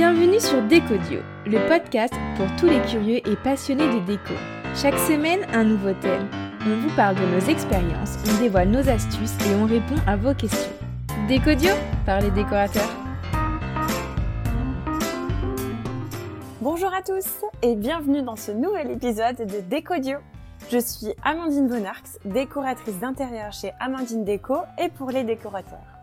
Bienvenue sur Décodio, le podcast pour tous les curieux et passionnés de déco. Chaque semaine, un nouveau thème. On vous parle de nos expériences, on dévoile nos astuces et on répond à vos questions. Décodio par les décorateurs. Bonjour à tous et bienvenue dans ce nouvel épisode de Décodio. Je suis Amandine Bonarx, décoratrice d'intérieur chez Amandine Déco et pour les décorateurs.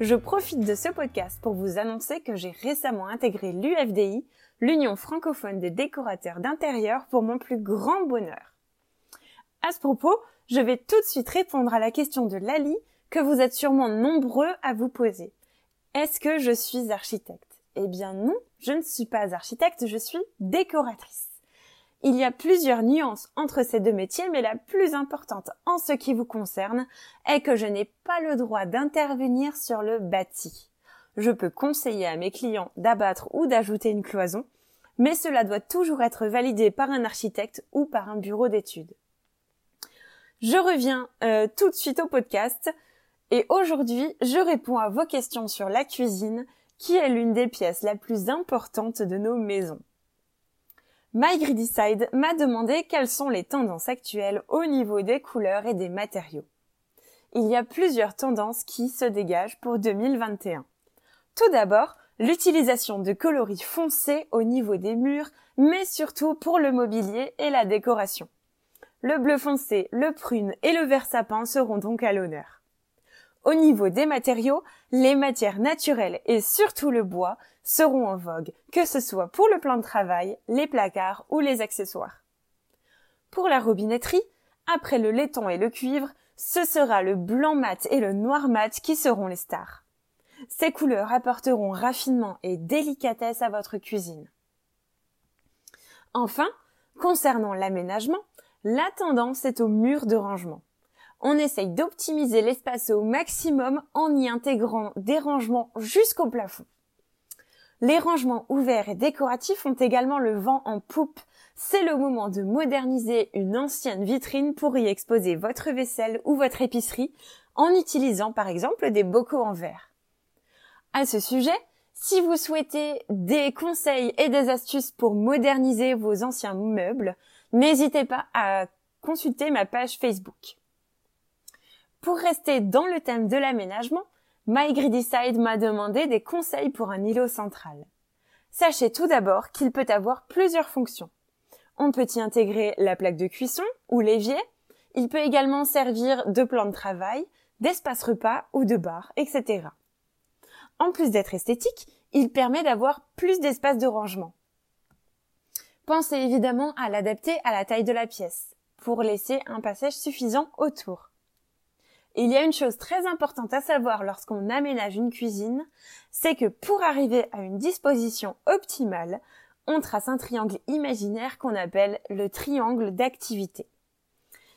Je profite de ce podcast pour vous annoncer que j'ai récemment intégré l'UFDI, l'Union francophone des décorateurs d'intérieur, pour mon plus grand bonheur. À ce propos, je vais tout de suite répondre à la question de Lali que vous êtes sûrement nombreux à vous poser. Est-ce que je suis architecte? Eh bien non, je ne suis pas architecte, je suis décoratrice. Il y a plusieurs nuances entre ces deux métiers, mais la plus importante en ce qui vous concerne est que je n'ai pas le droit d'intervenir sur le bâti. Je peux conseiller à mes clients d'abattre ou d'ajouter une cloison, mais cela doit toujours être validé par un architecte ou par un bureau d'études. Je reviens euh, tout de suite au podcast et aujourd'hui je réponds à vos questions sur la cuisine qui est l'une des pièces la plus importante de nos maisons. MyGreedySide m'a demandé quelles sont les tendances actuelles au niveau des couleurs et des matériaux. Il y a plusieurs tendances qui se dégagent pour 2021. Tout d'abord, l'utilisation de coloris foncés au niveau des murs, mais surtout pour le mobilier et la décoration. Le bleu foncé, le prune et le vert sapin seront donc à l'honneur. Au niveau des matériaux, les matières naturelles et surtout le bois seront en vogue, que ce soit pour le plan de travail, les placards ou les accessoires. Pour la robinetterie, après le laiton et le cuivre, ce sera le blanc mat et le noir mat qui seront les stars. Ces couleurs apporteront raffinement et délicatesse à votre cuisine. Enfin, concernant l'aménagement, la tendance est au mur de rangement on essaye d'optimiser l'espace au maximum en y intégrant des rangements jusqu'au plafond. Les rangements ouverts et décoratifs ont également le vent en poupe. C'est le moment de moderniser une ancienne vitrine pour y exposer votre vaisselle ou votre épicerie en utilisant par exemple des bocaux en verre. À ce sujet, si vous souhaitez des conseils et des astuces pour moderniser vos anciens meubles, n'hésitez pas à consulter ma page Facebook. Pour rester dans le thème de l'aménagement, MyGreedySide m'a demandé des conseils pour un îlot central. Sachez tout d'abord qu'il peut avoir plusieurs fonctions. On peut y intégrer la plaque de cuisson ou l'évier. Il peut également servir de plan de travail, d'espace repas ou de bar, etc. En plus d'être esthétique, il permet d'avoir plus d'espace de rangement. Pensez évidemment à l'adapter à la taille de la pièce, pour laisser un passage suffisant autour il y a une chose très importante à savoir lorsqu'on aménage une cuisine, c'est que pour arriver à une disposition optimale, on trace un triangle imaginaire qu'on appelle le triangle d'activité.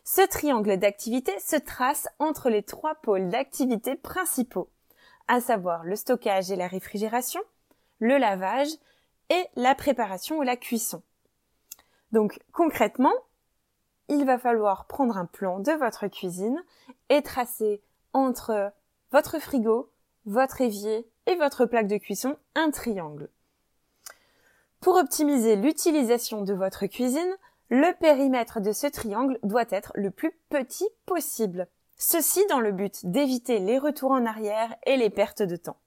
Ce triangle d'activité se trace entre les trois pôles d'activité principaux, à savoir le stockage et la réfrigération, le lavage et la préparation ou la cuisson. Donc concrètement, il va falloir prendre un plan de votre cuisine et tracer entre votre frigo, votre évier et votre plaque de cuisson un triangle. Pour optimiser l'utilisation de votre cuisine, le périmètre de ce triangle doit être le plus petit possible. Ceci dans le but d'éviter les retours en arrière et les pertes de temps.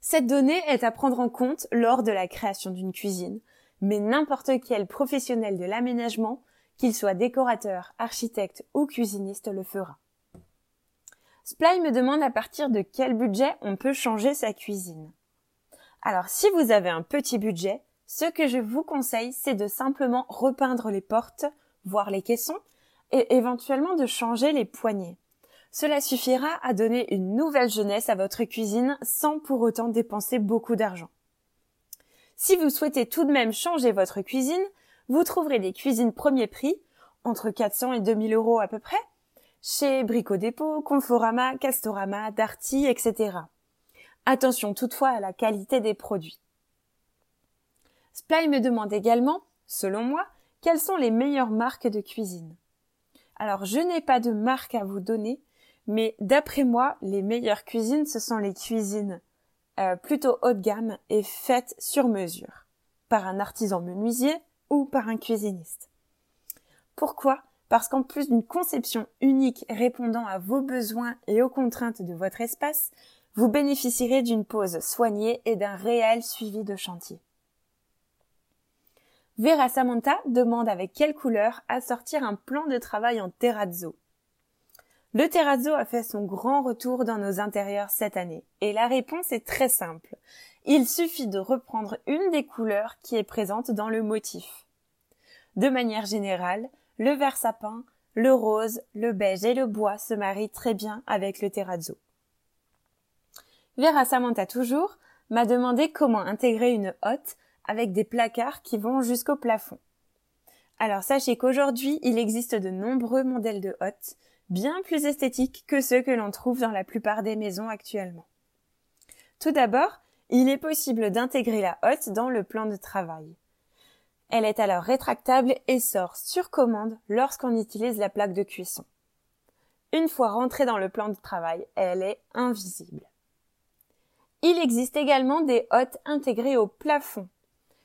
Cette donnée est à prendre en compte lors de la création d'une cuisine, mais n'importe quel professionnel de l'aménagement qu'il soit décorateur, architecte ou cuisiniste le fera. Sply me demande à partir de quel budget on peut changer sa cuisine. Alors si vous avez un petit budget, ce que je vous conseille, c'est de simplement repeindre les portes, voire les caissons, et éventuellement de changer les poignées. Cela suffira à donner une nouvelle jeunesse à votre cuisine sans pour autant dépenser beaucoup d'argent. Si vous souhaitez tout de même changer votre cuisine, vous trouverez des cuisines premier prix, entre 400 et 2000 euros à peu près, chez Brico Dépôt, Conforama, Castorama, Darty, etc. Attention toutefois à la qualité des produits. Sply me demande également, selon moi, quelles sont les meilleures marques de cuisine. Alors je n'ai pas de marque à vous donner, mais d'après moi, les meilleures cuisines, ce sont les cuisines euh, plutôt haut de gamme et faite sur mesure, par un artisan menuisier ou par un cuisiniste. Pourquoi? Parce qu'en plus d'une conception unique répondant à vos besoins et aux contraintes de votre espace, vous bénéficierez d'une pause soignée et d'un réel suivi de chantier. Vera Samantha demande avec quelle couleur assortir un plan de travail en terrazzo. Le terrazzo a fait son grand retour dans nos intérieurs cette année, et la réponse est très simple. Il suffit de reprendre une des couleurs qui est présente dans le motif. De manière générale, le vert sapin, le rose, le beige et le bois se marient très bien avec le terrazzo. Vera Samantha toujours m'a demandé comment intégrer une hotte avec des placards qui vont jusqu'au plafond. Alors sachez qu'aujourd'hui, il existe de nombreux modèles de hottes, bien plus esthétiques que ceux que l'on trouve dans la plupart des maisons actuellement. Tout d'abord, il est possible d'intégrer la hotte dans le plan de travail. Elle est alors rétractable et sort sur commande lorsqu'on utilise la plaque de cuisson. Une fois rentrée dans le plan de travail, elle est invisible. Il existe également des hottes intégrées au plafond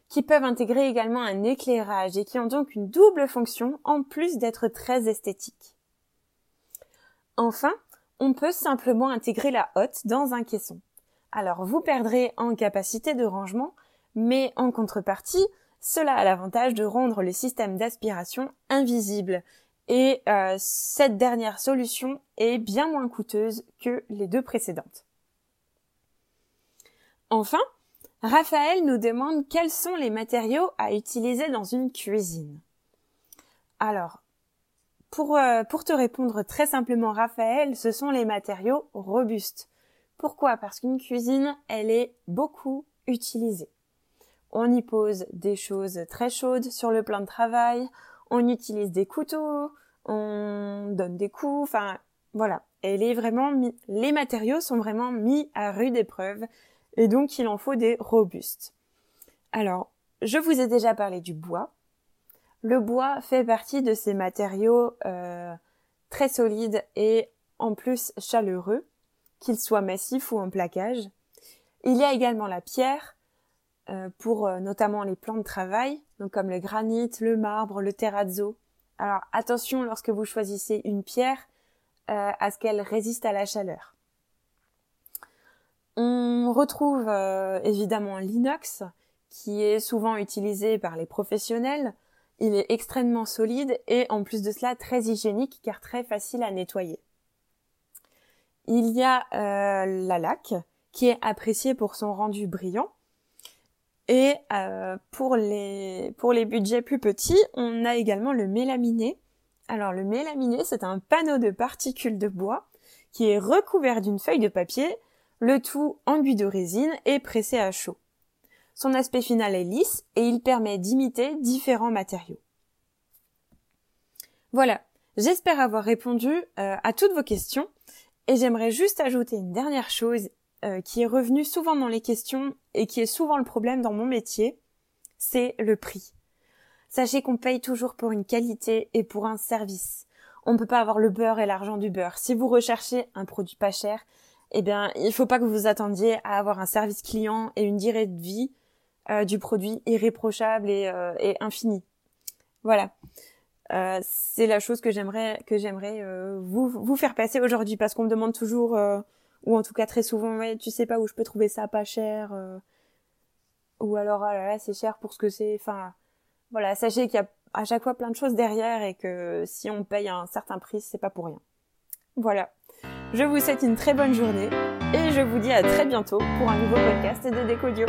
qui peuvent intégrer également un éclairage et qui ont donc une double fonction en plus d'être très esthétiques. Enfin, on peut simplement intégrer la hotte dans un caisson. Alors vous perdrez en capacité de rangement, mais en contrepartie, cela a l'avantage de rendre le système d'aspiration invisible. Et euh, cette dernière solution est bien moins coûteuse que les deux précédentes. Enfin, Raphaël nous demande quels sont les matériaux à utiliser dans une cuisine. Alors, pour, euh, pour te répondre très simplement, Raphaël, ce sont les matériaux robustes. Pourquoi? Parce qu'une cuisine, elle est beaucoup utilisée. On y pose des choses très chaudes sur le plan de travail, on utilise des couteaux, on donne des coups, enfin voilà. Elle les matériaux sont vraiment mis à rude épreuve et donc il en faut des robustes. Alors, je vous ai déjà parlé du bois. Le bois fait partie de ces matériaux euh, très solides et en plus chaleureux, qu'ils soient massifs ou en plaquage. Il y a également la pierre euh, pour euh, notamment les plans de travail, donc comme le granit, le marbre, le terrazzo. Alors attention lorsque vous choisissez une pierre à ce qu'elle résiste à la chaleur. On retrouve euh, évidemment l'inox, qui est souvent utilisé par les professionnels. Il est extrêmement solide et en plus de cela très hygiénique car très facile à nettoyer. Il y a euh, la laque qui est appréciée pour son rendu brillant. Et euh, pour, les, pour les budgets plus petits, on a également le mélaminé. Alors le mélaminé, c'est un panneau de particules de bois qui est recouvert d'une feuille de papier le tout enduit de résine et pressé à chaud. Son aspect final est lisse et il permet d'imiter différents matériaux. Voilà, j'espère avoir répondu euh, à toutes vos questions et j'aimerais juste ajouter une dernière chose euh, qui est revenue souvent dans les questions et qui est souvent le problème dans mon métier, c'est le prix. Sachez qu'on paye toujours pour une qualité et pour un service. On ne peut pas avoir le beurre et l'argent du beurre. Si vous recherchez un produit pas cher, eh bien, il faut pas que vous vous attendiez à avoir un service client et une durée de vie euh, du produit irréprochable et, euh, et infinie. Voilà. Euh, c'est la chose que j'aimerais que j'aimerais euh, vous vous faire passer aujourd'hui parce qu'on me demande toujours euh, ou en tout cas très souvent ouais tu sais pas où je peux trouver ça pas cher ou alors ah là là c'est cher pour ce que c'est. Enfin voilà sachez qu'il y a à chaque fois plein de choses derrière et que si on paye un certain prix c'est pas pour rien. Voilà. Je vous souhaite une très bonne journée et je vous dis à très bientôt pour un nouveau podcast de Décodio.